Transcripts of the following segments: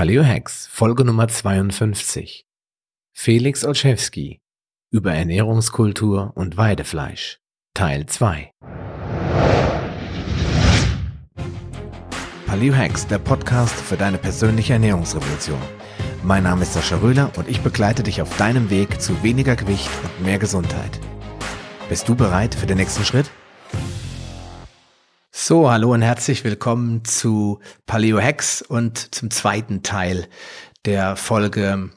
Paleo Hacks, Folge Nummer 52. Felix Olszewski über Ernährungskultur und Weidefleisch, Teil 2. Paleo Hacks, der Podcast für deine persönliche Ernährungsrevolution. Mein Name ist Sascha Röhler und ich begleite dich auf deinem Weg zu weniger Gewicht und mehr Gesundheit. Bist du bereit für den nächsten Schritt? So, hallo und herzlich willkommen zu Paleo Hacks und zum zweiten Teil der Folge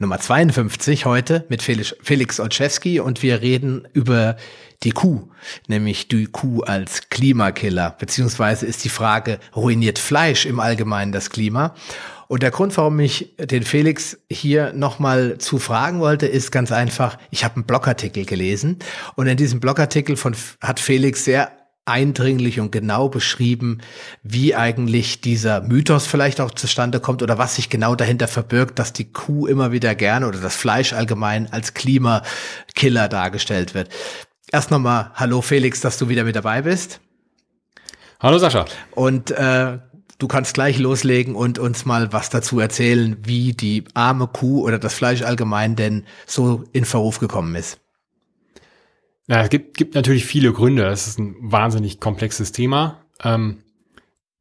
Nummer 52 heute mit Felix, Felix Olszewski. Und wir reden über die Kuh, nämlich die Kuh als Klimakiller, beziehungsweise ist die Frage, ruiniert Fleisch im Allgemeinen das Klima? Und der Grund, warum ich den Felix hier nochmal zu fragen wollte, ist ganz einfach, ich habe einen Blogartikel gelesen. Und in diesem Blogartikel von, hat Felix sehr eindringlich und genau beschrieben, wie eigentlich dieser Mythos vielleicht auch zustande kommt oder was sich genau dahinter verbirgt, dass die Kuh immer wieder gerne oder das Fleisch allgemein als Klimakiller dargestellt wird. Erst nochmal Hallo Felix, dass du wieder mit dabei bist. Hallo Sascha. Und äh, du kannst gleich loslegen und uns mal was dazu erzählen, wie die arme Kuh oder das Fleisch allgemein denn so in Verruf gekommen ist. Ja, es gibt, gibt natürlich viele Gründe. Es ist ein wahnsinnig komplexes Thema. Ähm,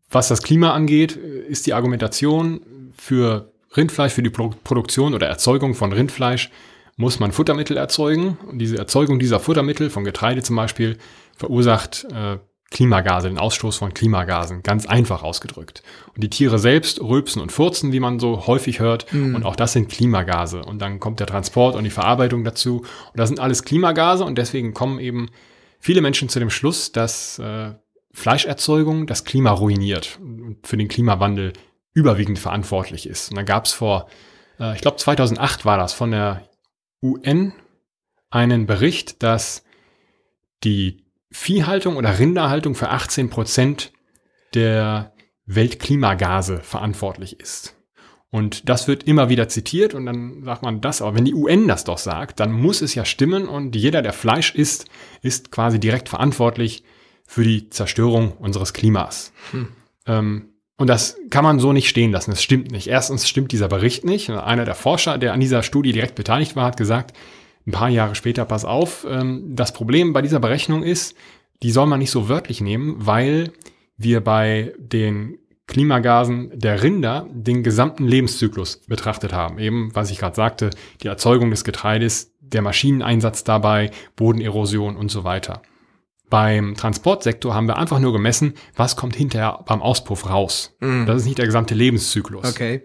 was das Klima angeht, ist die Argumentation für Rindfleisch, für die Pro Produktion oder Erzeugung von Rindfleisch, muss man Futtermittel erzeugen. Und diese Erzeugung dieser Futtermittel, von Getreide zum Beispiel, verursacht äh, Klimagase, den Ausstoß von Klimagasen, ganz einfach ausgedrückt. Und die Tiere selbst rülpsen und furzen, wie man so häufig hört, mm. und auch das sind Klimagase. Und dann kommt der Transport und die Verarbeitung dazu. Und das sind alles Klimagase und deswegen kommen eben viele Menschen zu dem Schluss, dass äh, Fleischerzeugung das Klima ruiniert und für den Klimawandel überwiegend verantwortlich ist. Und dann gab es vor, äh, ich glaube 2008 war das, von der UN einen Bericht, dass die Viehhaltung oder Rinderhaltung für 18 Prozent der Weltklimagase verantwortlich ist. Und das wird immer wieder zitiert und dann sagt man das, aber wenn die UN das doch sagt, dann muss es ja stimmen und jeder, der Fleisch isst, ist quasi direkt verantwortlich für die Zerstörung unseres Klimas. Hm. Ähm, und das kann man so nicht stehen lassen. Das stimmt nicht. Erstens stimmt dieser Bericht nicht. Einer der Forscher, der an dieser Studie direkt beteiligt war, hat gesagt, ein paar Jahre später, pass auf, ähm, das Problem bei dieser Berechnung ist, die soll man nicht so wörtlich nehmen, weil wir bei den Klimagasen der Rinder den gesamten Lebenszyklus betrachtet haben. Eben, was ich gerade sagte, die Erzeugung des Getreides, der Maschineneinsatz dabei, Bodenerosion und so weiter. Beim Transportsektor haben wir einfach nur gemessen, was kommt hinterher beim Auspuff raus. Mm. Das ist nicht der gesamte Lebenszyklus. Okay.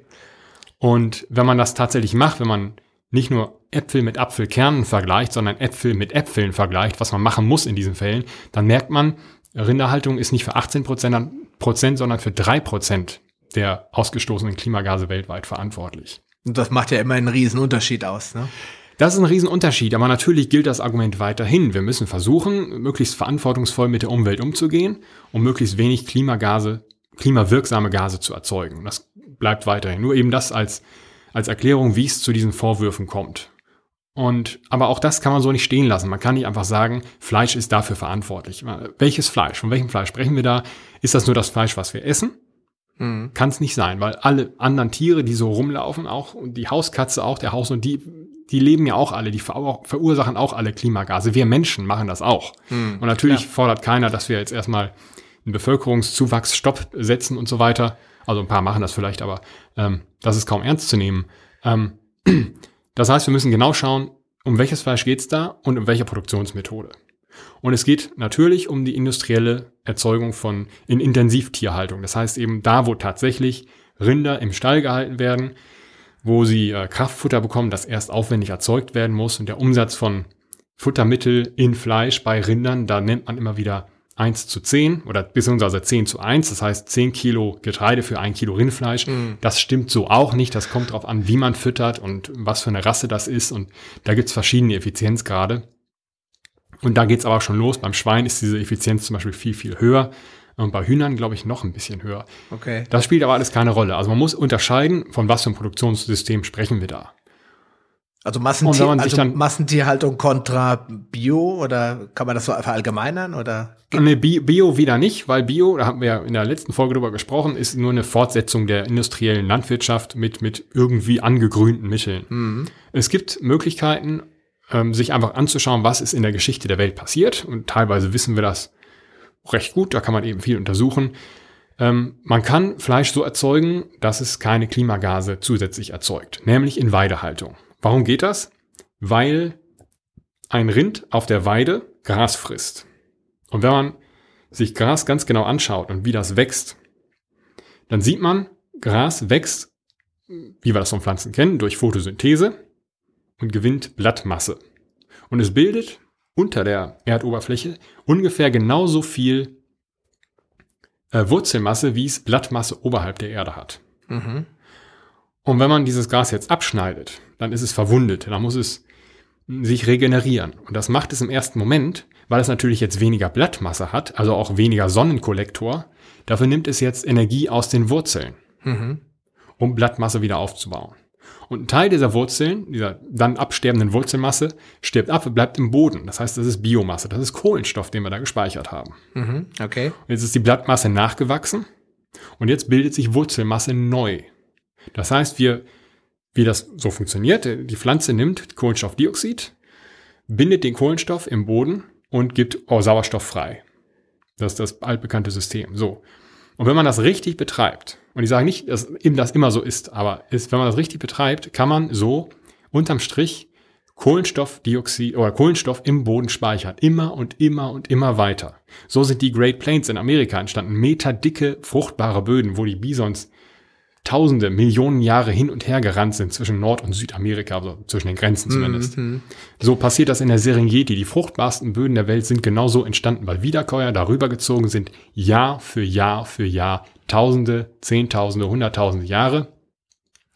Und wenn man das tatsächlich macht, wenn man nicht nur Äpfel mit Apfelkernen vergleicht, sondern Äpfel mit Äpfeln vergleicht, was man machen muss in diesen Fällen, dann merkt man, Rinderhaltung ist nicht für 18 Prozent, sondern für drei Prozent der ausgestoßenen Klimagase weltweit verantwortlich. Und das macht ja immer einen riesen Unterschied aus, ne? Das ist ein Riesenunterschied, aber natürlich gilt das Argument weiterhin. Wir müssen versuchen, möglichst verantwortungsvoll mit der Umwelt umzugehen, um möglichst wenig Klimagase, klimawirksame Gase zu erzeugen. Das bleibt weiterhin. Nur eben das als als Erklärung, wie es zu diesen Vorwürfen kommt. Und, aber auch das kann man so nicht stehen lassen. Man kann nicht einfach sagen, Fleisch ist dafür verantwortlich. Welches Fleisch? Von welchem Fleisch sprechen wir da? Ist das nur das Fleisch, was wir essen? Mhm. Kann es nicht sein, weil alle anderen Tiere, die so rumlaufen, auch und die Hauskatze auch, der Haus und die, die leben ja auch alle, die verursachen auch alle Klimagase. Wir Menschen machen das auch. Mhm. Und natürlich ja. fordert keiner, dass wir jetzt erstmal einen Bevölkerungszuwachs Stopp setzen und so weiter. Also ein paar machen das vielleicht, aber ähm, das ist kaum ernst zu nehmen. Ähm, das heißt, wir müssen genau schauen, um welches Fleisch geht es da und um welche Produktionsmethode. Und es geht natürlich um die industrielle Erzeugung von in Intensivtierhaltung. Das heißt eben da, wo tatsächlich Rinder im Stall gehalten werden, wo sie äh, Kraftfutter bekommen, das erst aufwendig erzeugt werden muss und der Umsatz von Futtermittel in Fleisch bei Rindern, da nennt man immer wieder 1 zu 10 oder beziehungsweise 10 zu 1, das heißt 10 Kilo Getreide für ein Kilo Rindfleisch. Mhm. Das stimmt so auch nicht. Das kommt darauf an, wie man füttert und was für eine Rasse das ist. Und da gibt's verschiedene Effizienzgrade. Und da geht's aber schon los. Beim Schwein ist diese Effizienz zum Beispiel viel, viel höher. Und bei Hühnern, glaube ich, noch ein bisschen höher. Okay. Das spielt aber alles keine Rolle. Also man muss unterscheiden, von was für einem Produktionssystem sprechen wir da. Also, Massentier, also Massentierhaltung kontra Bio oder kann man das so verallgemeinern oder? Nee, Bio wieder nicht, weil Bio, da haben wir ja in der letzten Folge drüber gesprochen, ist nur eine Fortsetzung der industriellen Landwirtschaft mit, mit irgendwie angegrünten Mitteln. Mhm. Es gibt Möglichkeiten, ähm, sich einfach anzuschauen, was ist in der Geschichte der Welt passiert. Und teilweise wissen wir das recht gut, da kann man eben viel untersuchen. Ähm, man kann Fleisch so erzeugen, dass es keine Klimagase zusätzlich erzeugt, nämlich in Weidehaltung. Warum geht das? Weil ein Rind auf der Weide Gras frisst. Und wenn man sich Gras ganz genau anschaut und wie das wächst, dann sieht man, Gras wächst, wie wir das von Pflanzen kennen, durch Photosynthese und gewinnt Blattmasse. Und es bildet unter der Erdoberfläche ungefähr genauso viel äh, Wurzelmasse, wie es Blattmasse oberhalb der Erde hat. Mhm. Und wenn man dieses Gras jetzt abschneidet, dann ist es verwundet, dann muss es sich regenerieren. Und das macht es im ersten Moment, weil es natürlich jetzt weniger Blattmasse hat, also auch weniger Sonnenkollektor. Dafür nimmt es jetzt Energie aus den Wurzeln, mhm. um Blattmasse wieder aufzubauen. Und ein Teil dieser Wurzeln, dieser dann absterbenden Wurzelmasse, stirbt ab und bleibt im Boden. Das heißt, das ist Biomasse, das ist Kohlenstoff, den wir da gespeichert haben. Mhm, okay. Und jetzt ist die Blattmasse nachgewachsen und jetzt bildet sich Wurzelmasse neu. Das heißt, wir, wie das so funktioniert, die Pflanze nimmt Kohlenstoffdioxid, bindet den Kohlenstoff im Boden und gibt Sauerstoff frei. Das ist das altbekannte System. So. Und wenn man das richtig betreibt, und ich sage nicht, dass das immer so ist, aber ist, wenn man das richtig betreibt, kann man so unterm Strich Kohlenstoffdioxid oder Kohlenstoff im Boden speichern. Immer und immer und immer weiter. So sind die Great Plains in Amerika entstanden. Meterdicke, fruchtbare Böden, wo die Bisons Tausende, Millionen Jahre hin und her gerannt sind zwischen Nord- und Südamerika, also zwischen den Grenzen zumindest. Mhm. So passiert das in der Serengeti. Die fruchtbarsten Böden der Welt sind genauso entstanden, weil Wiederkäuer darüber gezogen sind, Jahr für Jahr für Jahr, Tausende, Zehntausende, Hunderttausende Jahre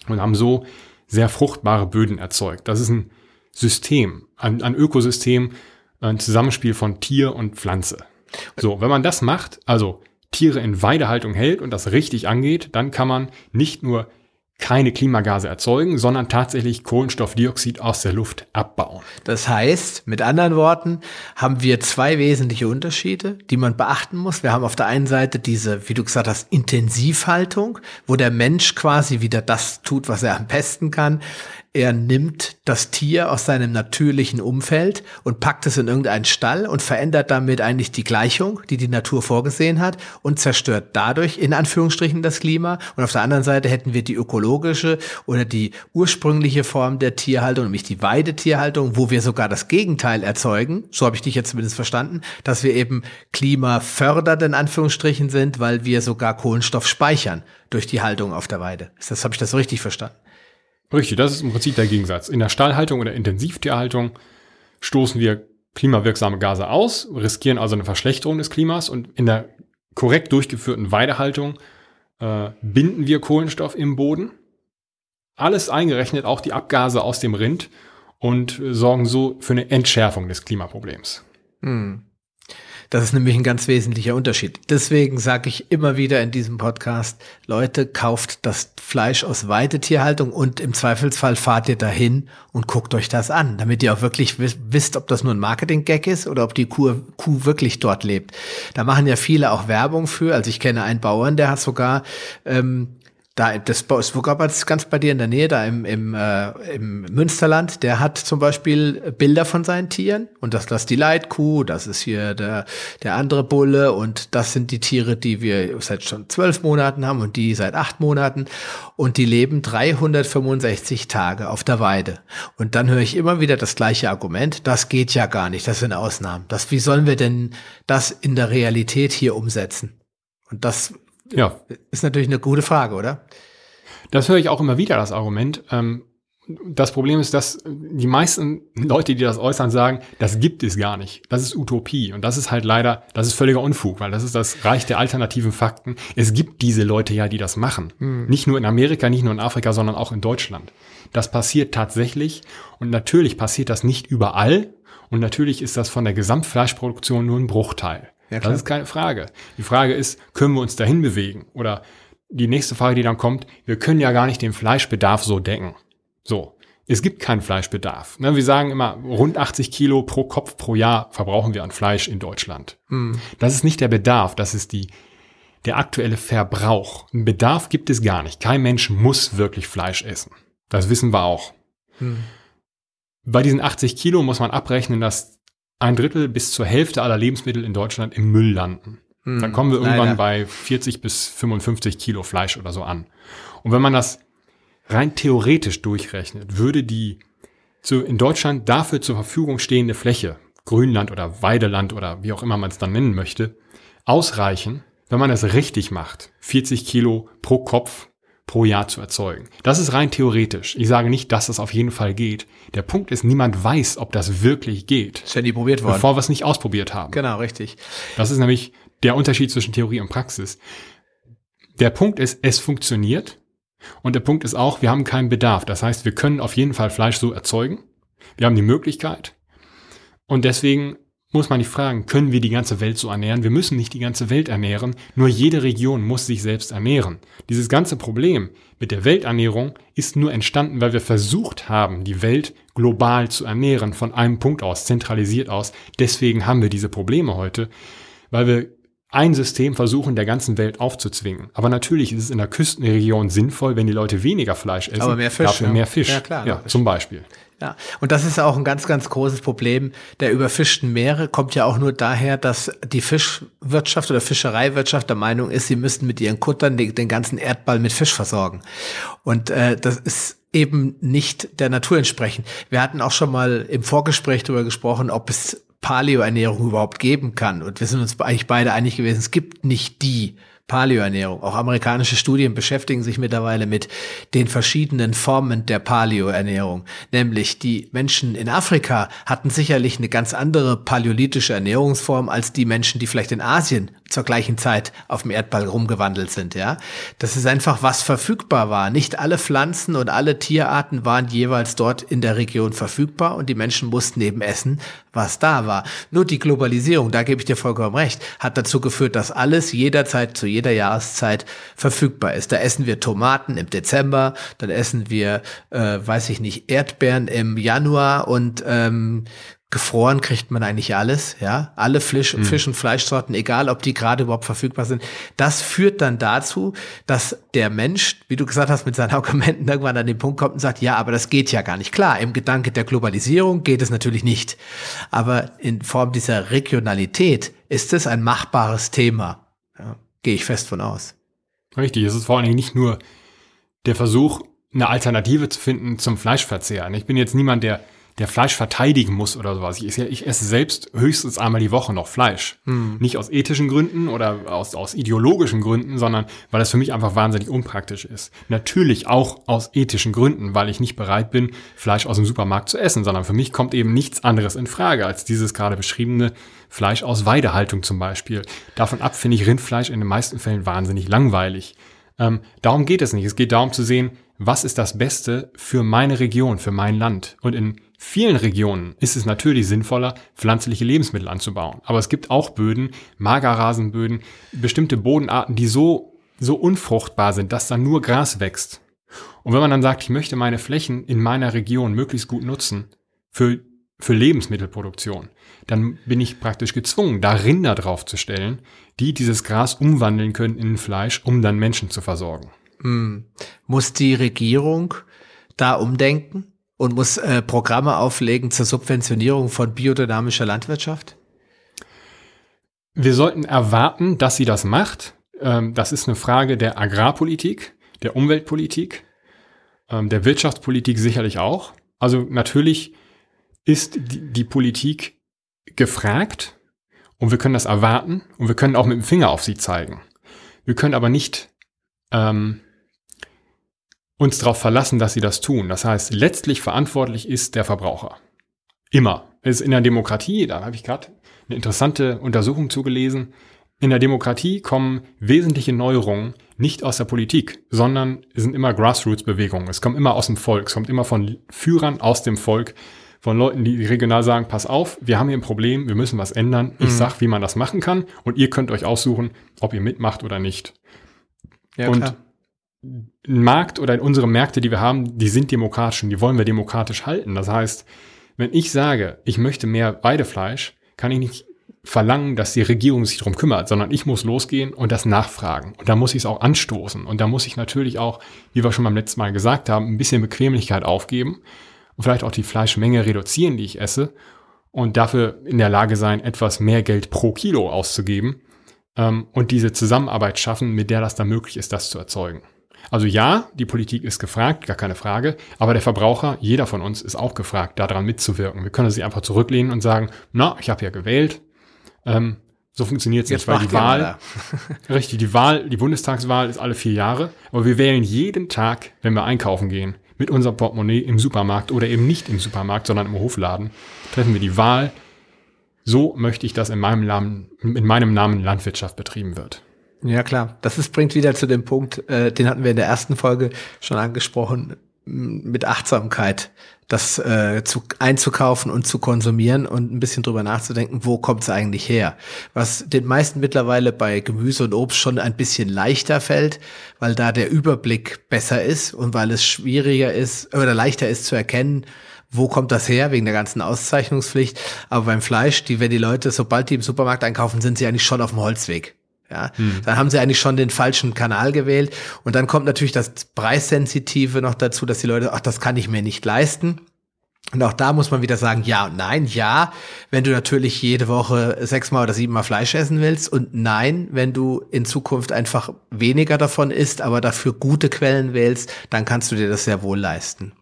und haben so sehr fruchtbare Böden erzeugt. Das ist ein System, ein, ein Ökosystem, ein Zusammenspiel von Tier und Pflanze. So, wenn man das macht, also Tiere in Weidehaltung hält und das richtig angeht, dann kann man nicht nur keine Klimagase erzeugen, sondern tatsächlich Kohlenstoffdioxid aus der Luft abbauen. Das heißt, mit anderen Worten, haben wir zwei wesentliche Unterschiede, die man beachten muss. Wir haben auf der einen Seite diese, wie du gesagt hast, Intensivhaltung, wo der Mensch quasi wieder das tut, was er am besten kann. Er nimmt das Tier aus seinem natürlichen Umfeld und packt es in irgendeinen Stall und verändert damit eigentlich die Gleichung, die die Natur vorgesehen hat und zerstört dadurch in Anführungsstrichen das Klima. Und auf der anderen Seite hätten wir die ökologische oder die ursprüngliche Form der Tierhaltung, nämlich die Weidetierhaltung, wo wir sogar das Gegenteil erzeugen. So habe ich dich jetzt zumindest verstanden, dass wir eben klimafördernd in Anführungsstrichen sind, weil wir sogar Kohlenstoff speichern durch die Haltung auf der Weide. Das habe ich das so richtig verstanden? Richtig, das ist im Prinzip der Gegensatz. In der Stallhaltung oder Intensivtierhaltung stoßen wir klimawirksame Gase aus, riskieren also eine Verschlechterung des Klimas und in der korrekt durchgeführten Weidehaltung äh, binden wir Kohlenstoff im Boden. Alles eingerechnet, auch die Abgase aus dem Rind und sorgen so für eine Entschärfung des Klimaproblems. Hm. Das ist nämlich ein ganz wesentlicher Unterschied. Deswegen sage ich immer wieder in diesem Podcast, Leute, kauft das Fleisch aus Weidetierhaltung und im Zweifelsfall fahrt ihr dahin und guckt euch das an, damit ihr auch wirklich wisst, ob das nur ein Marketing-Gag ist oder ob die Kuh, Kuh wirklich dort lebt. Da machen ja viele auch Werbung für. Also ich kenne einen Bauern, der hat sogar ähm, da, das ist sogar ganz bei dir in der Nähe, da im, im, äh, im Münsterland, der hat zum Beispiel Bilder von seinen Tieren und das, das ist die Leitkuh, das ist hier der, der andere Bulle und das sind die Tiere, die wir seit schon zwölf Monaten haben und die seit acht Monaten und die leben 365 Tage auf der Weide. Und dann höre ich immer wieder das gleiche Argument, das geht ja gar nicht, das sind Ausnahmen. Das, wie sollen wir denn das in der Realität hier umsetzen? Und das ja. Ist natürlich eine gute Frage, oder? Das höre ich auch immer wieder, das Argument. Ähm, das Problem ist, dass die meisten Leute, die das äußern, sagen, das gibt es gar nicht. Das ist Utopie. Und das ist halt leider, das ist völliger Unfug, weil das ist das Reich der alternativen Fakten. Es gibt diese Leute ja, die das machen. Hm. Nicht nur in Amerika, nicht nur in Afrika, sondern auch in Deutschland. Das passiert tatsächlich. Und natürlich passiert das nicht überall. Und natürlich ist das von der Gesamtfleischproduktion nur ein Bruchteil. Ja, das ist keine Frage. Die Frage ist, können wir uns dahin bewegen? Oder die nächste Frage, die dann kommt, wir können ja gar nicht den Fleischbedarf so decken. So. Es gibt keinen Fleischbedarf. Ne, wir sagen immer, rund 80 Kilo pro Kopf pro Jahr verbrauchen wir an Fleisch in Deutschland. Mhm. Das ist nicht der Bedarf, das ist die, der aktuelle Verbrauch. Einen Bedarf gibt es gar nicht. Kein Mensch muss wirklich Fleisch essen. Das wissen wir auch. Mhm. Bei diesen 80 Kilo muss man abrechnen, dass ein Drittel bis zur Hälfte aller Lebensmittel in Deutschland im Müll landen. Mhm. Dann kommen wir irgendwann Leider. bei 40 bis 55 Kilo Fleisch oder so an. Und wenn man das rein theoretisch durchrechnet, würde die zu, in Deutschland dafür zur Verfügung stehende Fläche, Grünland oder Weideland oder wie auch immer man es dann nennen möchte, ausreichen, wenn man es richtig macht, 40 Kilo pro Kopf pro Jahr zu erzeugen. Das ist rein theoretisch. Ich sage nicht, dass das auf jeden Fall geht. Der Punkt ist, niemand weiß, ob das wirklich geht. Ist ja nie probiert worden. Bevor wir es nicht ausprobiert haben. Genau, richtig. Das ist nämlich der Unterschied zwischen Theorie und Praxis. Der Punkt ist, es funktioniert. Und der Punkt ist auch, wir haben keinen Bedarf. Das heißt, wir können auf jeden Fall Fleisch so erzeugen. Wir haben die Möglichkeit. Und deswegen muss man nicht fragen, können wir die ganze Welt so ernähren? Wir müssen nicht die ganze Welt ernähren, nur jede Region muss sich selbst ernähren. Dieses ganze Problem mit der Welternährung ist nur entstanden, weil wir versucht haben, die Welt global zu ernähren, von einem Punkt aus, zentralisiert aus. Deswegen haben wir diese Probleme heute, weil wir ein System versuchen, der ganzen Welt aufzuzwingen. Aber natürlich ist es in der Küstenregion sinnvoll, wenn die Leute weniger Fleisch essen, Aber mehr Fisch, dafür ja. mehr Fisch. Ja, klar. Ja, zum Beispiel. Ja, und das ist auch ein ganz, ganz großes Problem. Der überfischten Meere kommt ja auch nur daher, dass die Fischwirtschaft oder Fischereiwirtschaft der Meinung ist, sie müssten mit ihren Kuttern den, den ganzen Erdball mit Fisch versorgen. Und äh, das ist eben nicht der Natur entsprechend. Wir hatten auch schon mal im Vorgespräch darüber gesprochen, ob es Paleo-Ernährung überhaupt geben kann. Und wir sind uns eigentlich beide einig gewesen, es gibt nicht die Paleoernährung. Auch amerikanische Studien beschäftigen sich mittlerweile mit den verschiedenen Formen der Paleoernährung. Nämlich die Menschen in Afrika hatten sicherlich eine ganz andere paläolithische Ernährungsform als die Menschen, die vielleicht in Asien zur gleichen Zeit auf dem Erdball rumgewandelt sind, ja. Das ist einfach, was verfügbar war. Nicht alle Pflanzen und alle Tierarten waren jeweils dort in der Region verfügbar und die Menschen mussten eben essen, was da war. Nur die Globalisierung, da gebe ich dir vollkommen recht, hat dazu geführt, dass alles jederzeit zu jeder Jahreszeit verfügbar ist. Da essen wir Tomaten im Dezember, dann essen wir, äh, weiß ich nicht, Erdbeeren im Januar und ähm, Gefroren kriegt man eigentlich alles, ja. Alle Fisch, mhm. Fisch und Fleischsorten, egal ob die gerade überhaupt verfügbar sind. Das führt dann dazu, dass der Mensch, wie du gesagt hast, mit seinen Argumenten irgendwann an den Punkt kommt und sagt, ja, aber das geht ja gar nicht. Klar, im Gedanke der Globalisierung geht es natürlich nicht. Aber in Form dieser Regionalität ist es ein machbares Thema. Ja, Gehe ich fest von aus. Richtig, es ist vor allen Dingen nicht nur der Versuch, eine Alternative zu finden zum Fleischverzehr. Ich bin jetzt niemand, der der Fleisch verteidigen muss oder sowas. Ich, ich esse selbst höchstens einmal die Woche noch Fleisch. Hm. Nicht aus ethischen Gründen oder aus, aus ideologischen Gründen, sondern weil es für mich einfach wahnsinnig unpraktisch ist. Natürlich auch aus ethischen Gründen, weil ich nicht bereit bin, Fleisch aus dem Supermarkt zu essen, sondern für mich kommt eben nichts anderes in Frage als dieses gerade beschriebene Fleisch aus Weidehaltung zum Beispiel. Davon ab finde ich Rindfleisch in den meisten Fällen wahnsinnig langweilig. Ähm, darum geht es nicht. Es geht darum zu sehen, was ist das Beste für meine Region, für mein Land. Und in vielen Regionen ist es natürlich sinnvoller, pflanzliche Lebensmittel anzubauen. Aber es gibt auch Böden, Magerrasenböden, bestimmte Bodenarten, die so, so unfruchtbar sind, dass da nur Gras wächst. Und wenn man dann sagt, ich möchte meine Flächen in meiner Region möglichst gut nutzen für, für Lebensmittelproduktion, dann bin ich praktisch gezwungen, da Rinder draufzustellen, die dieses Gras umwandeln können in Fleisch, um dann Menschen zu versorgen. Hm. Muss die Regierung da umdenken? Und muss äh, Programme auflegen zur Subventionierung von biodynamischer Landwirtschaft? Wir sollten erwarten, dass sie das macht. Ähm, das ist eine Frage der Agrarpolitik, der Umweltpolitik, ähm, der Wirtschaftspolitik sicherlich auch. Also natürlich ist die, die Politik gefragt und wir können das erwarten und wir können auch mit dem Finger auf sie zeigen. Wir können aber nicht ähm, uns darauf verlassen, dass sie das tun. Das heißt, letztlich verantwortlich ist der Verbraucher. Immer. Es ist in der Demokratie, da habe ich gerade eine interessante Untersuchung zugelesen. In der Demokratie kommen wesentliche Neuerungen nicht aus der Politik, sondern es sind immer Grassroots-Bewegungen. Es kommt immer aus dem Volk, es kommt immer von Führern aus dem Volk, von Leuten, die regional sagen, pass auf, wir haben hier ein Problem, wir müssen was ändern. Ich mhm. sag, wie man das machen kann und ihr könnt euch aussuchen, ob ihr mitmacht oder nicht. Ja, und klar Markt oder in unsere Märkte, die wir haben, die sind demokratisch und die wollen wir demokratisch halten. Das heißt, wenn ich sage, ich möchte mehr Weidefleisch, kann ich nicht verlangen, dass die Regierung sich darum kümmert, sondern ich muss losgehen und das nachfragen. Und da muss ich es auch anstoßen. Und da muss ich natürlich auch, wie wir schon beim letzten Mal gesagt haben, ein bisschen Bequemlichkeit aufgeben und vielleicht auch die Fleischmenge reduzieren, die ich esse und dafür in der Lage sein, etwas mehr Geld pro Kilo auszugeben ähm, und diese Zusammenarbeit schaffen, mit der das dann möglich ist, das zu erzeugen. Also ja, die Politik ist gefragt, gar keine Frage, aber der Verbraucher, jeder von uns ist auch gefragt, daran mitzuwirken. Wir können sich einfach zurücklehnen und sagen, na, ich habe ja gewählt. Ähm, so funktioniert es nicht, weil die Wahl, richtig, die Wahl, die Bundestagswahl ist alle vier Jahre, aber wir wählen jeden Tag, wenn wir einkaufen gehen, mit unserem Portemonnaie im Supermarkt oder eben nicht im Supermarkt, sondern im Hofladen, treffen wir die Wahl. So möchte ich, dass in meinem Namen, in meinem Namen Landwirtschaft betrieben wird. Ja, klar. Das ist, bringt wieder zu dem Punkt, äh, den hatten wir in der ersten Folge schon angesprochen, mit Achtsamkeit, das äh, zu, einzukaufen und zu konsumieren und ein bisschen drüber nachzudenken, wo kommt es eigentlich her. Was den meisten mittlerweile bei Gemüse und Obst schon ein bisschen leichter fällt, weil da der Überblick besser ist und weil es schwieriger ist oder leichter ist zu erkennen, wo kommt das her, wegen der ganzen Auszeichnungspflicht. Aber beim Fleisch, die, wenn die Leute, sobald die im Supermarkt einkaufen, sind sie eigentlich schon auf dem Holzweg. Ja, hm. dann haben sie eigentlich schon den falschen Kanal gewählt. Und dann kommt natürlich das Preissensitive noch dazu, dass die Leute, ach, das kann ich mir nicht leisten. Und auch da muss man wieder sagen, ja und nein. Ja, wenn du natürlich jede Woche sechsmal oder siebenmal Fleisch essen willst. Und nein, wenn du in Zukunft einfach weniger davon isst, aber dafür gute Quellen wählst, dann kannst du dir das sehr wohl leisten.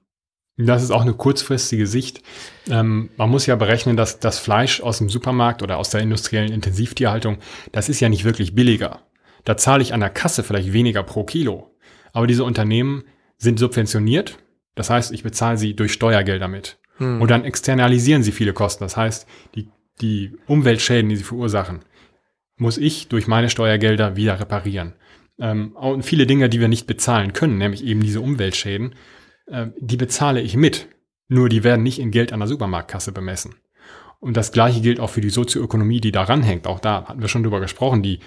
Das ist auch eine kurzfristige Sicht. Ähm, man muss ja berechnen, dass das Fleisch aus dem Supermarkt oder aus der industriellen Intensivtierhaltung, das ist ja nicht wirklich billiger. Da zahle ich an der Kasse vielleicht weniger pro Kilo. Aber diese Unternehmen sind subventioniert. Das heißt, ich bezahle sie durch Steuergelder mit. Hm. Und dann externalisieren sie viele Kosten. Das heißt, die, die Umweltschäden, die sie verursachen, muss ich durch meine Steuergelder wieder reparieren. Ähm, und viele Dinge, die wir nicht bezahlen können, nämlich eben diese Umweltschäden, äh, die bezahle ich mit. Nur die werden nicht in Geld an der Supermarktkasse bemessen. Und das Gleiche gilt auch für die Sozioökonomie, die daran hängt. Auch da hatten wir schon drüber gesprochen, die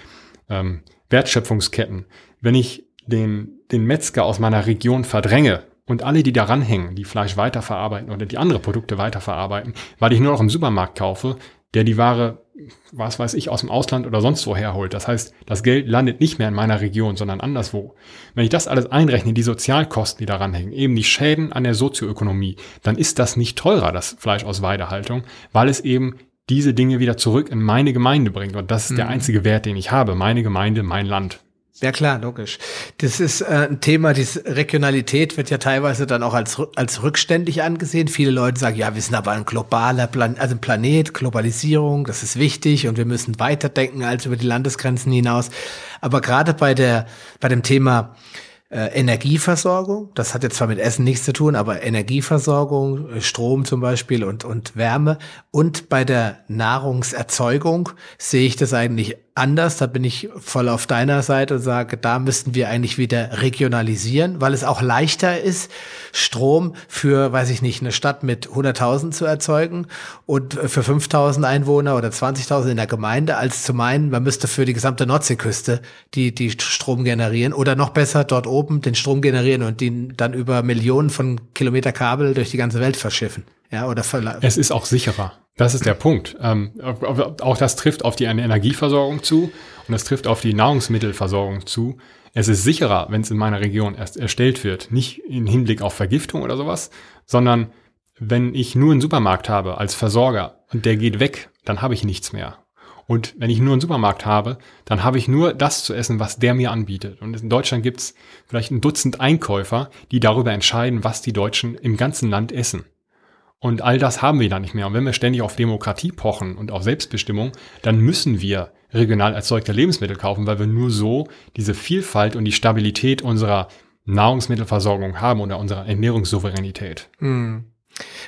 ähm, Wertschöpfungsketten. Wenn ich den, den Metzger aus meiner Region verdränge und alle, die daran hängen, die Fleisch weiterverarbeiten oder die andere Produkte weiterverarbeiten, weil ich nur noch im Supermarkt kaufe, der die Ware was weiß ich, aus dem Ausland oder sonst woher holt. Das heißt, das Geld landet nicht mehr in meiner Region, sondern anderswo. Wenn ich das alles einrechne, die Sozialkosten, die daran hängen, eben die Schäden an der Sozioökonomie, dann ist das nicht teurer, das Fleisch aus Weidehaltung, weil es eben diese Dinge wieder zurück in meine Gemeinde bringt. Und das ist mhm. der einzige Wert, den ich habe. Meine Gemeinde, mein Land. Ja klar, logisch. Das ist äh, ein Thema, diese Regionalität wird ja teilweise dann auch als, als rückständig angesehen. Viele Leute sagen, ja, wir sind aber ein globaler Plan also ein Planet, Globalisierung, das ist wichtig und wir müssen weiterdenken als über die Landesgrenzen hinaus. Aber gerade bei der, bei dem Thema äh, Energieversorgung, das hat jetzt zwar mit Essen nichts zu tun, aber Energieversorgung, Strom zum Beispiel und, und Wärme und bei der Nahrungserzeugung sehe ich das eigentlich anders. Da bin ich voll auf deiner Seite und sage, da müssten wir eigentlich wieder regionalisieren, weil es auch leichter ist, Strom für, weiß ich nicht, eine Stadt mit 100.000 zu erzeugen und für 5.000 Einwohner oder 20.000 in der Gemeinde, als zu meinen, man müsste für die gesamte Nordseeküste die, die Strom generieren oder noch besser dort oben den Strom generieren und den dann über Millionen von Kilometer Kabel durch die ganze Welt verschiffen. Ja, oder es ist auch sicherer. Das ist der Punkt. Ähm, auch das trifft auf die Energieversorgung zu und das trifft auf die Nahrungsmittelversorgung zu. Es ist sicherer, wenn es in meiner Region erst erstellt wird, nicht im Hinblick auf Vergiftung oder sowas, sondern wenn ich nur einen Supermarkt habe als Versorger und der geht weg, dann habe ich nichts mehr. Und wenn ich nur einen Supermarkt habe, dann habe ich nur das zu essen, was der mir anbietet. Und in Deutschland gibt es vielleicht ein Dutzend Einkäufer, die darüber entscheiden, was die Deutschen im ganzen Land essen. Und all das haben wir dann nicht mehr. Und wenn wir ständig auf Demokratie pochen und auf Selbstbestimmung, dann müssen wir regional erzeugte Lebensmittel kaufen, weil wir nur so diese Vielfalt und die Stabilität unserer Nahrungsmittelversorgung haben oder unserer Ernährungssouveränität. Mhm.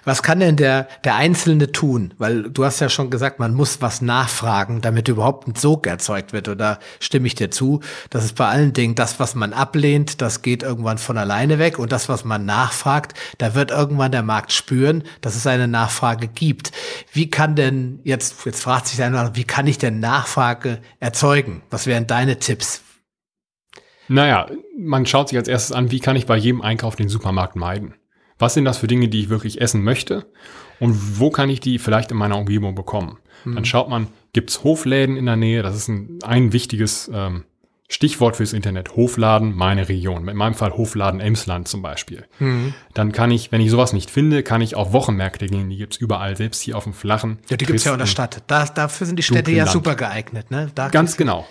Was kann denn der, der Einzelne tun? Weil du hast ja schon gesagt, man muss was nachfragen, damit überhaupt ein Sog erzeugt wird. Oder stimme ich dir zu? Das ist bei allen Dingen das, was man ablehnt, das geht irgendwann von alleine weg. Und das, was man nachfragt, da wird irgendwann der Markt spüren, dass es eine Nachfrage gibt. Wie kann denn, jetzt, jetzt fragt sich einer, wie kann ich denn Nachfrage erzeugen? Was wären deine Tipps? Naja, man schaut sich als erstes an, wie kann ich bei jedem Einkauf den Supermarkt meiden? Was sind das für Dinge, die ich wirklich essen möchte? Und wo kann ich die vielleicht in meiner Umgebung bekommen? Mhm. Dann schaut man, gibt's Hofläden in der Nähe? Das ist ein, ein wichtiges ähm, Stichwort fürs Internet. Hofladen, meine Region. In meinem Fall Hofladen Emsland zum Beispiel. Mhm. Dann kann ich, wenn ich sowas nicht finde, kann ich auf Wochenmärkte gehen. Die gibt's überall, selbst hier auf dem Flachen. Ja, die gibt's ja auch in der Stadt. Da, dafür sind die Städte ja super geeignet. Ne? Da Ganz genau.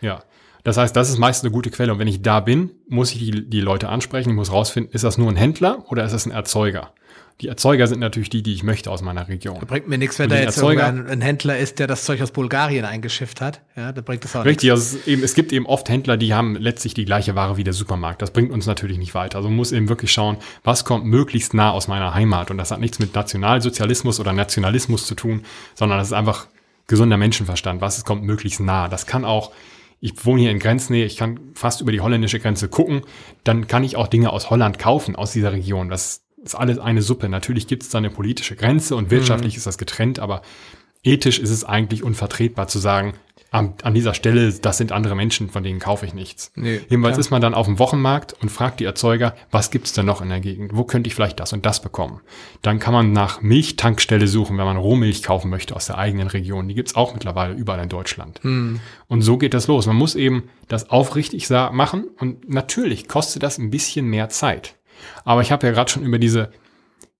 Ja. Das heißt, das ist meist eine gute Quelle. Und wenn ich da bin, muss ich die, die Leute ansprechen. Ich muss rausfinden, ist das nur ein Händler oder ist das ein Erzeuger? Die Erzeuger sind natürlich die, die ich möchte aus meiner Region. Da bringt mir nichts, wenn da jetzt Erzeuger, ein, ein, Händler ist, der das Zeug aus Bulgarien eingeschifft hat. Ja, da bringt es auch Richtig, also es, eben, es gibt eben oft Händler, die haben letztlich die gleiche Ware wie der Supermarkt. Das bringt uns natürlich nicht weiter. Also man muss eben wirklich schauen, was kommt möglichst nah aus meiner Heimat. Und das hat nichts mit Nationalsozialismus oder Nationalismus zu tun, sondern das ist einfach gesunder Menschenverstand. Was kommt möglichst nah. Das kann auch ich wohne hier in Grenznähe, ich kann fast über die holländische Grenze gucken, dann kann ich auch Dinge aus Holland kaufen, aus dieser Region. Das ist alles eine Suppe. Natürlich gibt es da eine politische Grenze und wirtschaftlich mhm. ist das getrennt, aber ethisch ist es eigentlich unvertretbar zu sagen, an, an dieser Stelle, das sind andere Menschen, von denen kaufe ich nichts. Nee, Jedenfalls klar. ist man dann auf dem Wochenmarkt und fragt die Erzeuger, was gibt's denn noch in der Gegend? Wo könnte ich vielleicht das und das bekommen? Dann kann man nach Milchtankstelle suchen, wenn man Rohmilch kaufen möchte aus der eigenen Region. Die gibt's auch mittlerweile überall in Deutschland. Hm. Und so geht das los. Man muss eben das aufrichtig machen und natürlich kostet das ein bisschen mehr Zeit. Aber ich habe ja gerade schon über diese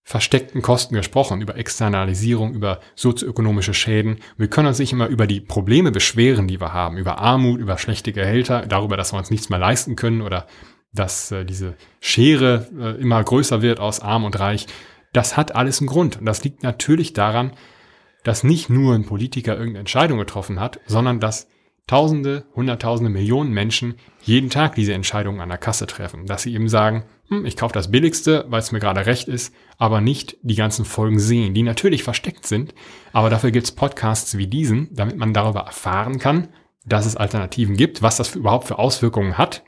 versteckten Kosten gesprochen, über Externalisierung, über sozioökonomische Schäden. Wir können uns nicht immer über die Probleme beschweren, die wir haben, über Armut, über schlechte Gehälter, darüber, dass wir uns nichts mehr leisten können oder dass äh, diese Schere äh, immer größer wird aus arm und reich. Das hat alles einen Grund. Und das liegt natürlich daran, dass nicht nur ein Politiker irgendeine Entscheidung getroffen hat, sondern dass Tausende, Hunderttausende, Millionen Menschen jeden Tag diese Entscheidungen an der Kasse treffen. Dass sie eben sagen, hm, ich kaufe das Billigste, weil es mir gerade recht ist, aber nicht die ganzen Folgen sehen, die natürlich versteckt sind. Aber dafür gibt es Podcasts wie diesen, damit man darüber erfahren kann, dass es Alternativen gibt, was das für, überhaupt für Auswirkungen hat,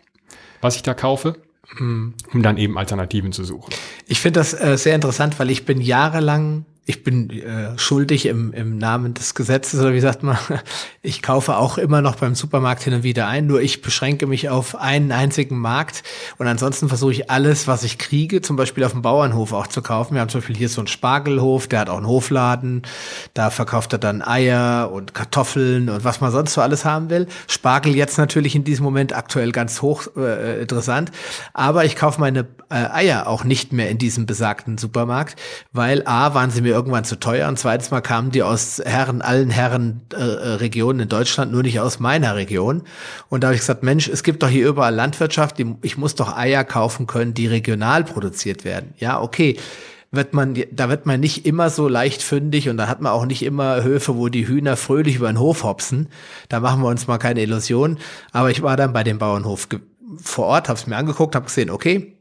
was ich da kaufe hm. um dann eben Alternativen zu suchen. Ich finde das äh, sehr interessant, weil ich bin jahrelang ich bin äh, schuldig im, im Namen des Gesetzes oder wie sagt man, ich kaufe auch immer noch beim Supermarkt hin und wieder ein, nur ich beschränke mich auf einen einzigen Markt und ansonsten versuche ich alles, was ich kriege, zum Beispiel auf dem Bauernhof auch zu kaufen. Wir haben zum Beispiel hier so einen Spargelhof, der hat auch einen Hofladen, da verkauft er dann Eier und Kartoffeln und was man sonst so alles haben will. Spargel jetzt natürlich in diesem Moment aktuell ganz hoch äh, interessant, aber ich kaufe meine äh, Eier auch nicht mehr in diesem besagten Supermarkt, weil A, waren sie mir irgendwann zu teuer und zweitens mal kamen die aus Herren, allen Herren äh, äh, Regionen in Deutschland, nur nicht aus meiner Region. Und da habe ich gesagt, Mensch, es gibt doch hier überall Landwirtschaft, die, ich muss doch Eier kaufen können, die regional produziert werden. Ja, okay wird man, da wird man nicht immer so leicht fündig und da hat man auch nicht immer Höfe, wo die Hühner fröhlich über den Hof hopsen. Da machen wir uns mal keine Illusion. Aber ich war dann bei dem Bauernhof vor Ort, habe es mir angeguckt, habe gesehen, okay,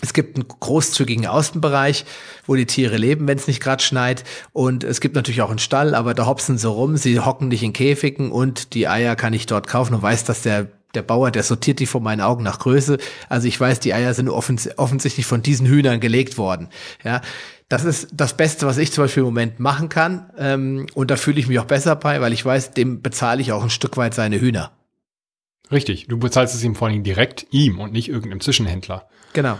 es gibt einen großzügigen Außenbereich, wo die Tiere leben, wenn es nicht gerade schneit. Und es gibt natürlich auch einen Stall, aber da hopsen sie rum, sie hocken nicht in Käfigen und die Eier kann ich dort kaufen und weiß, dass der der Bauer, der sortiert die vor meinen Augen nach Größe. Also ich weiß, die Eier sind offens offensichtlich von diesen Hühnern gelegt worden. Ja, das ist das Beste, was ich zum Beispiel im Moment machen kann. Ähm, und da fühle ich mich auch besser bei, weil ich weiß, dem bezahle ich auch ein Stück weit seine Hühner. Richtig, du bezahlst es ihm vor allem direkt ihm und nicht irgendeinem Zwischenhändler. Genau.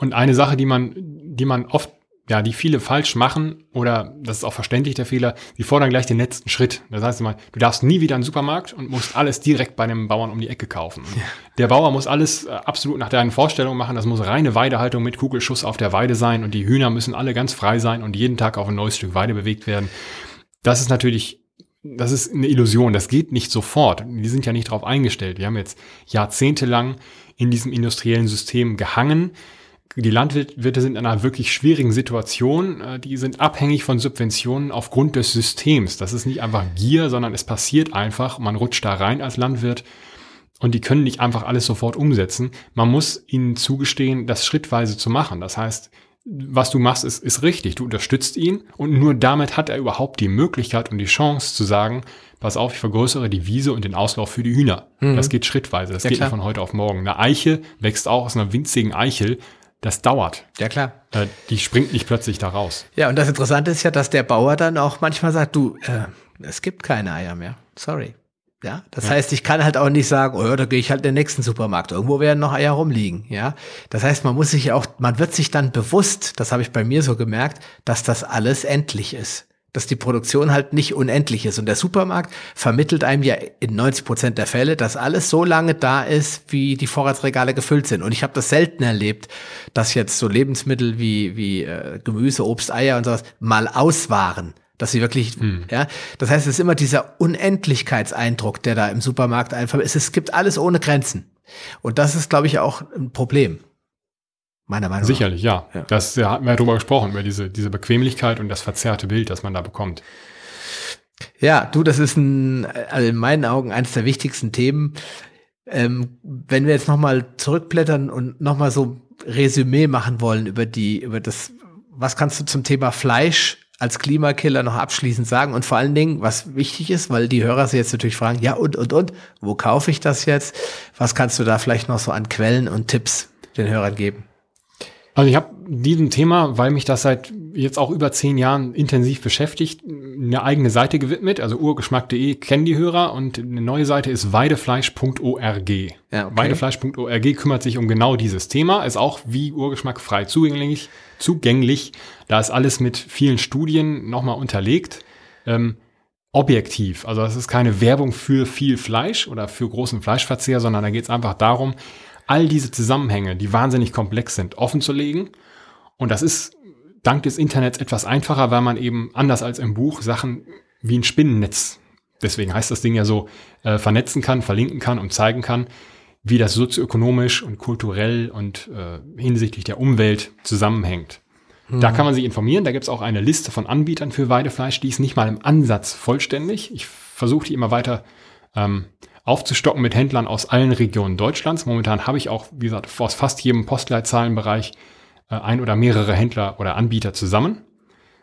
Und eine Sache, die man, die man oft, ja, die viele falsch machen, oder das ist auch verständlich der Fehler, die fordern gleich den letzten Schritt. Das heißt immer, du darfst nie wieder in den Supermarkt und musst alles direkt bei einem Bauern um die Ecke kaufen. Ja. Der Bauer muss alles äh, absolut nach deinen Vorstellungen machen. Das muss reine Weidehaltung mit Kugelschuss auf der Weide sein und die Hühner müssen alle ganz frei sein und jeden Tag auf ein neues Stück Weide bewegt werden. Das ist natürlich das ist eine Illusion, das geht nicht sofort. Die sind ja nicht darauf eingestellt. Wir haben jetzt jahrzehntelang in diesem industriellen System gehangen die Landwirte sind in einer wirklich schwierigen Situation. Äh, die sind abhängig von Subventionen aufgrund des Systems. Das ist nicht einfach Gier, sondern es passiert einfach. Man rutscht da rein als Landwirt und die können nicht einfach alles sofort umsetzen. Man muss ihnen zugestehen, das schrittweise zu machen. Das heißt, was du machst, ist, ist richtig. Du unterstützt ihn und nur damit hat er überhaupt die Möglichkeit und die Chance zu sagen, pass auf, ich vergrößere die Wiese und den Auslauf für die Hühner. Mhm. Das geht schrittweise. Das ja, geht klar. nicht von heute auf morgen. Eine Eiche wächst auch aus einer winzigen Eichel das dauert. Ja, klar. Äh, die springt nicht plötzlich da raus. Ja, und das Interessante ist ja, dass der Bauer dann auch manchmal sagt, du, äh, es gibt keine Eier mehr. Sorry. Ja, das ja. heißt, ich kann halt auch nicht sagen, oh ja, da gehe ich halt in den nächsten Supermarkt. Irgendwo werden noch Eier rumliegen. Ja, das heißt, man muss sich auch, man wird sich dann bewusst, das habe ich bei mir so gemerkt, dass das alles endlich ist. Dass die Produktion halt nicht unendlich ist. Und der Supermarkt vermittelt einem ja in 90 Prozent der Fälle, dass alles so lange da ist, wie die Vorratsregale gefüllt sind. Und ich habe das selten erlebt, dass jetzt so Lebensmittel wie, wie äh, Gemüse, Obst, Eier und sowas mal aus waren dass sie wirklich, hm. ja, das heißt, es ist immer dieser Unendlichkeitseindruck, der da im Supermarkt einfach ist. Es gibt alles ohne Grenzen. Und das ist, glaube ich, auch ein Problem. Meiner Meinung Sicherlich, nach. Sicherlich, ja. Das ja, hatten wir ja drüber gesprochen, über diese, diese Bequemlichkeit und das verzerrte Bild, das man da bekommt. Ja, du, das ist ein, also in meinen Augen eines der wichtigsten Themen. Ähm, wenn wir jetzt nochmal zurückblättern und nochmal so Resümee machen wollen über die, über das, was kannst du zum Thema Fleisch als Klimakiller noch abschließend sagen? Und vor allen Dingen, was wichtig ist, weil die Hörer sich jetzt natürlich fragen, ja und, und, und, wo kaufe ich das jetzt? Was kannst du da vielleicht noch so an Quellen und Tipps den Hörern geben? Also ich habe diesem Thema, weil mich das seit jetzt auch über zehn Jahren intensiv beschäftigt, eine eigene Seite gewidmet. Also urgeschmack.de kennen die Hörer und eine neue Seite ist weidefleisch.org. Ja, okay. Weidefleisch.org kümmert sich um genau dieses Thema, ist auch wie Urgeschmack frei zugänglich. zugänglich. Da ist alles mit vielen Studien nochmal unterlegt. Ähm, objektiv. Also es ist keine Werbung für viel Fleisch oder für großen Fleischverzehr, sondern da geht es einfach darum, all diese Zusammenhänge, die wahnsinnig komplex sind, offen zu legen. Und das ist dank des Internets etwas einfacher, weil man eben anders als im Buch Sachen wie ein Spinnennetz, deswegen heißt das Ding ja so, äh, vernetzen kann, verlinken kann und zeigen kann, wie das sozioökonomisch und kulturell und äh, hinsichtlich der Umwelt zusammenhängt. Da hm. kann man sich informieren. Da gibt es auch eine Liste von Anbietern für Weidefleisch. Die ist nicht mal im Ansatz vollständig. Ich versuche die immer weiter ähm, aufzustocken mit Händlern aus allen Regionen Deutschlands. Momentan habe ich auch, wie gesagt, aus fast jedem Postleitzahlenbereich äh, ein oder mehrere Händler oder Anbieter zusammen.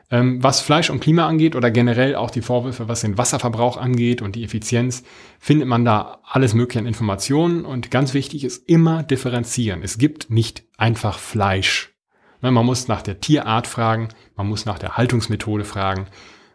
Ähm, was Fleisch und Klima angeht oder generell auch die Vorwürfe, was den Wasserverbrauch angeht und die Effizienz, findet man da alles mögliche an Informationen. Und ganz wichtig ist immer differenzieren. Es gibt nicht einfach Fleisch. Ne, man muss nach der Tierart fragen, man muss nach der Haltungsmethode fragen,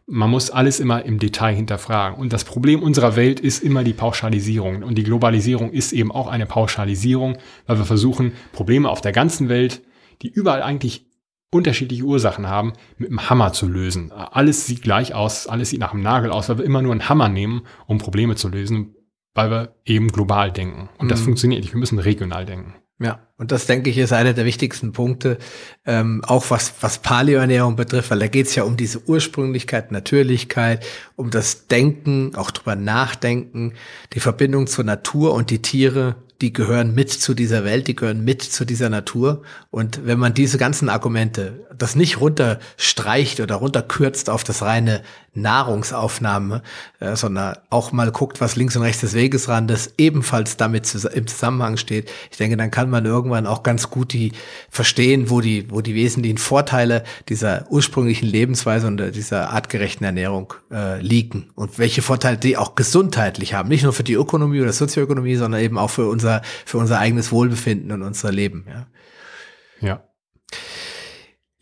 man muss alles immer im Detail hinterfragen. Und das Problem unserer Welt ist immer die Pauschalisierung. Und die Globalisierung ist eben auch eine Pauschalisierung, weil wir versuchen, Probleme auf der ganzen Welt, die überall eigentlich unterschiedliche Ursachen haben, mit einem Hammer zu lösen. Alles sieht gleich aus, alles sieht nach einem Nagel aus, weil wir immer nur einen Hammer nehmen, um Probleme zu lösen, weil wir eben global denken. Und das mhm. funktioniert nicht. Wir müssen regional denken. Ja, und das denke ich ist einer der wichtigsten Punkte, ähm, auch was, was Paleoernährung betrifft, weil da geht es ja um diese Ursprünglichkeit, Natürlichkeit, um das Denken, auch drüber nachdenken, die Verbindung zur Natur und die Tiere die gehören mit zu dieser Welt, die gehören mit zu dieser Natur. Und wenn man diese ganzen Argumente, das nicht runterstreicht oder runterkürzt auf das reine Nahrungsaufnahme, äh, sondern auch mal guckt, was links und rechts des Wegesrandes ebenfalls damit zu, im Zusammenhang steht, ich denke, dann kann man irgendwann auch ganz gut die verstehen, wo die, wo die wesentlichen Vorteile dieser ursprünglichen Lebensweise und dieser artgerechten Ernährung äh, liegen und welche Vorteile die auch gesundheitlich haben, nicht nur für die Ökonomie oder Sozioökonomie, sondern eben auch für unser unser, für unser eigenes Wohlbefinden und unser Leben. Ja. ja.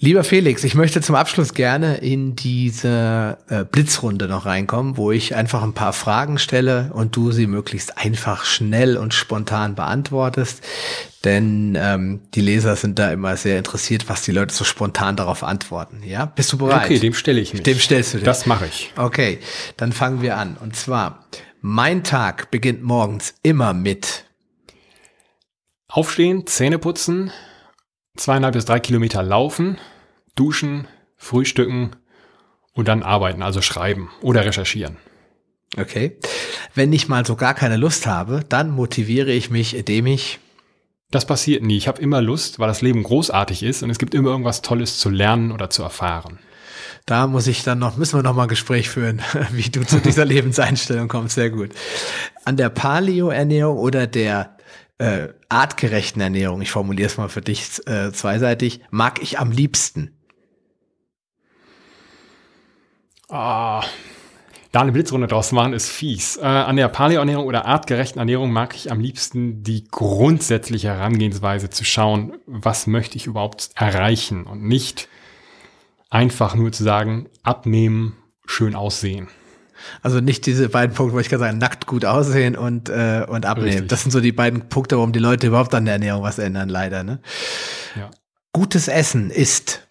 Lieber Felix, ich möchte zum Abschluss gerne in diese äh, Blitzrunde noch reinkommen, wo ich einfach ein paar Fragen stelle und du sie möglichst einfach, schnell und spontan beantwortest. Denn ähm, die Leser sind da immer sehr interessiert, was die Leute so spontan darauf antworten. Ja, bist du bereit? Okay, dem stelle ich mich. Dem stellst du dich. Das mache ich. Okay, dann fangen wir an. Und zwar, mein Tag beginnt morgens immer mit Aufstehen, Zähne putzen, zweieinhalb bis drei Kilometer laufen, duschen, frühstücken und dann arbeiten, also schreiben oder recherchieren. Okay. Wenn ich mal so gar keine Lust habe, dann motiviere ich mich, indem ich. Das passiert nie. Ich habe immer Lust, weil das Leben großartig ist und es gibt immer irgendwas Tolles zu lernen oder zu erfahren. Da muss ich dann noch, müssen wir noch mal ein Gespräch führen, wie du zu dieser Lebenseinstellung kommst. Sehr gut. An der Paleo-Ernährung oder der äh, artgerechten Ernährung, ich formuliere es mal für dich äh, zweiseitig, mag ich am liebsten? Ah, da eine Blitzrunde draus machen ist fies. Äh, an der Paleo-Ernährung oder artgerechten Ernährung mag ich am liebsten die grundsätzliche Herangehensweise zu schauen, was möchte ich überhaupt erreichen und nicht einfach nur zu sagen, abnehmen, schön aussehen. Also nicht diese beiden Punkte, wo ich gerade sagen, nackt gut aussehen und, äh, und abnehmen. Richtig. Das sind so die beiden Punkte, warum die Leute überhaupt an der Ernährung was ändern, leider. Ne? Ja. Gutes Essen ist.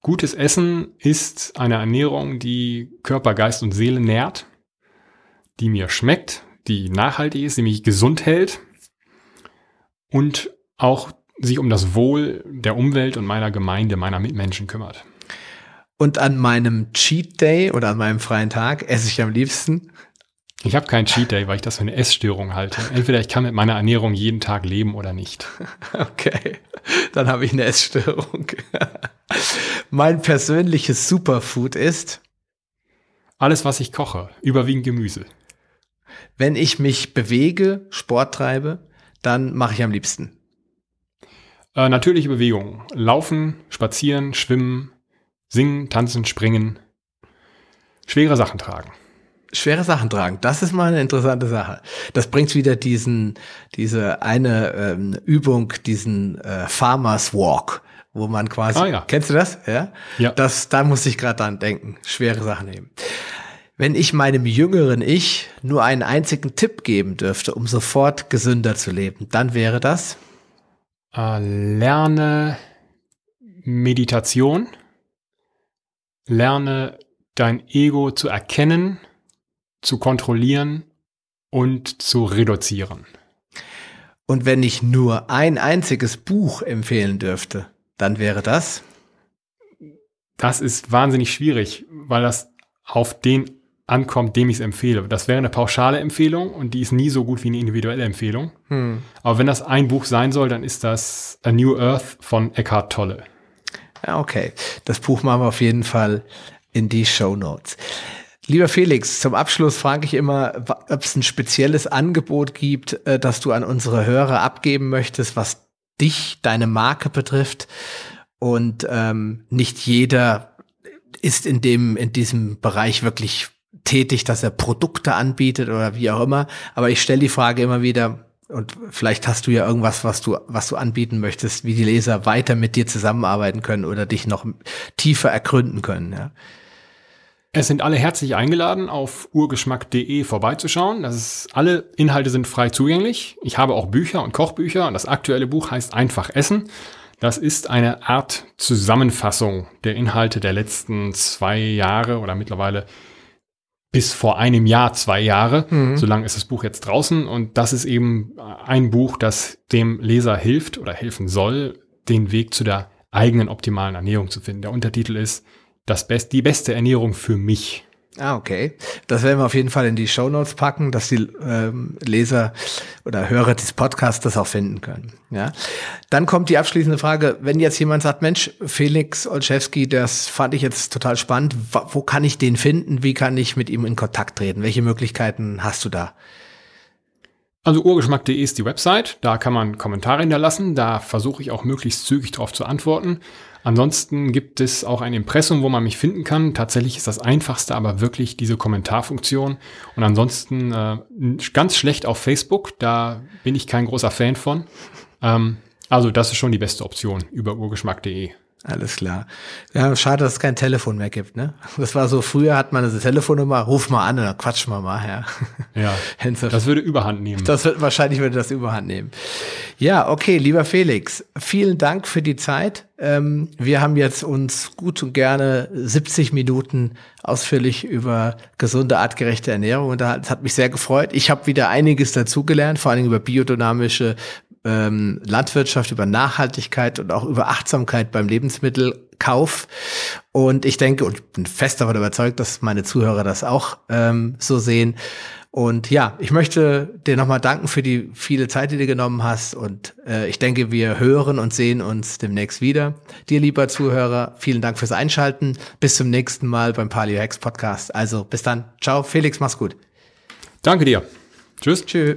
Gutes Essen ist eine Ernährung, die Körper, Geist und Seele nährt, die mir schmeckt, die nachhaltig ist, die mich gesund hält und auch sich um das Wohl der Umwelt und meiner Gemeinde, meiner Mitmenschen kümmert. Und an meinem Cheat Day oder an meinem freien Tag esse ich am liebsten. Ich habe keinen Cheat Day, weil ich das für eine Essstörung halte. Entweder ich kann mit meiner Ernährung jeden Tag leben oder nicht. Okay, dann habe ich eine Essstörung. mein persönliches Superfood ist alles, was ich koche, überwiegend Gemüse. Wenn ich mich bewege, Sport treibe, dann mache ich am liebsten. Äh, natürliche Bewegungen. Laufen, spazieren, schwimmen, singen, tanzen, springen. Schwere Sachen tragen. Schwere Sachen tragen, das ist mal eine interessante Sache. Das bringt wieder diesen, diese eine ähm, Übung, diesen äh, Farmers Walk, wo man quasi, ah, ja. kennst du das? Ja. ja. Das, da muss ich gerade dran denken. Schwere Sachen nehmen. Wenn ich meinem jüngeren Ich nur einen einzigen Tipp geben dürfte, um sofort gesünder zu leben, dann wäre das? Äh, lerne Meditation. Lerne dein Ego zu erkennen, zu kontrollieren und zu reduzieren. Und wenn ich nur ein einziges Buch empfehlen dürfte, dann wäre das? Das ist wahnsinnig schwierig, weil das auf den ankommt, dem ich es empfehle. Das wäre eine pauschale Empfehlung und die ist nie so gut wie eine individuelle Empfehlung. Hm. Aber wenn das ein Buch sein soll, dann ist das A New Earth von Eckhart Tolle. Okay. Das Buch machen wir auf jeden Fall in die Show Notes. Lieber Felix, zum Abschluss frage ich immer, ob es ein spezielles Angebot gibt, äh, das du an unsere Hörer abgeben möchtest, was dich, deine Marke betrifft. Und ähm, nicht jeder ist in dem, in diesem Bereich wirklich tätig, dass er Produkte anbietet oder wie auch immer. Aber ich stelle die Frage immer wieder, und vielleicht hast du ja irgendwas, was du, was du anbieten möchtest, wie die Leser weiter mit dir zusammenarbeiten können oder dich noch tiefer ergründen können. Ja. Es sind alle herzlich eingeladen, auf urgeschmack.de vorbeizuschauen. Das ist, alle Inhalte sind frei zugänglich. Ich habe auch Bücher und Kochbücher und das aktuelle Buch heißt Einfach Essen. Das ist eine Art Zusammenfassung der Inhalte der letzten zwei Jahre oder mittlerweile bis vor einem Jahr, zwei Jahre. Mhm. So lange ist das Buch jetzt draußen. Und das ist eben ein Buch, das dem Leser hilft oder helfen soll, den Weg zu der eigenen optimalen Ernährung zu finden. Der Untertitel ist das Best, die beste Ernährung für mich. Ah, okay. Das werden wir auf jeden Fall in die Show Notes packen, dass die ähm, Leser oder Hörer des Podcasts das auch finden können. Ja. Dann kommt die abschließende Frage, wenn jetzt jemand sagt, Mensch, Felix Olszewski, das fand ich jetzt total spannend, wo kann ich den finden? Wie kann ich mit ihm in Kontakt treten? Welche Möglichkeiten hast du da? Also urgeschmack.de ist die Website, da kann man Kommentare hinterlassen, da versuche ich auch möglichst zügig darauf zu antworten. Ansonsten gibt es auch ein Impressum, wo man mich finden kann. Tatsächlich ist das einfachste aber wirklich diese Kommentarfunktion. Und ansonsten äh, ganz schlecht auf Facebook, da bin ich kein großer Fan von. Ähm, also das ist schon die beste Option über urgeschmack.de. Alles klar. Ja, schade, dass es kein Telefon mehr gibt, ne? Das war so, früher hat man eine Telefonnummer, ruf mal an dann quatschen wir mal, ja. Ja. das würde Überhand nehmen. Das wird, wahrscheinlich würde das Überhand nehmen. Ja, okay, lieber Felix, vielen Dank für die Zeit. Ähm, wir haben jetzt uns gut und gerne 70 Minuten ausführlich über gesunde, artgerechte Ernährung unterhalten. Das hat mich sehr gefreut. Ich habe wieder einiges dazugelernt, vor allen Dingen über biodynamische ähm, Landwirtschaft, über Nachhaltigkeit und auch über Achtsamkeit beim Lebensmittelkauf. Und ich denke und bin fest davon überzeugt, dass meine Zuhörer das auch ähm, so sehen. Und ja, ich möchte dir nochmal danken für die viele Zeit, die du genommen hast. Und äh, ich denke, wir hören und sehen uns demnächst wieder. Dir, lieber Zuhörer, vielen Dank fürs Einschalten. Bis zum nächsten Mal beim Paleo Hex Podcast. Also bis dann. Ciao, Felix, mach's gut. Danke dir. Tschüss. Tschüss.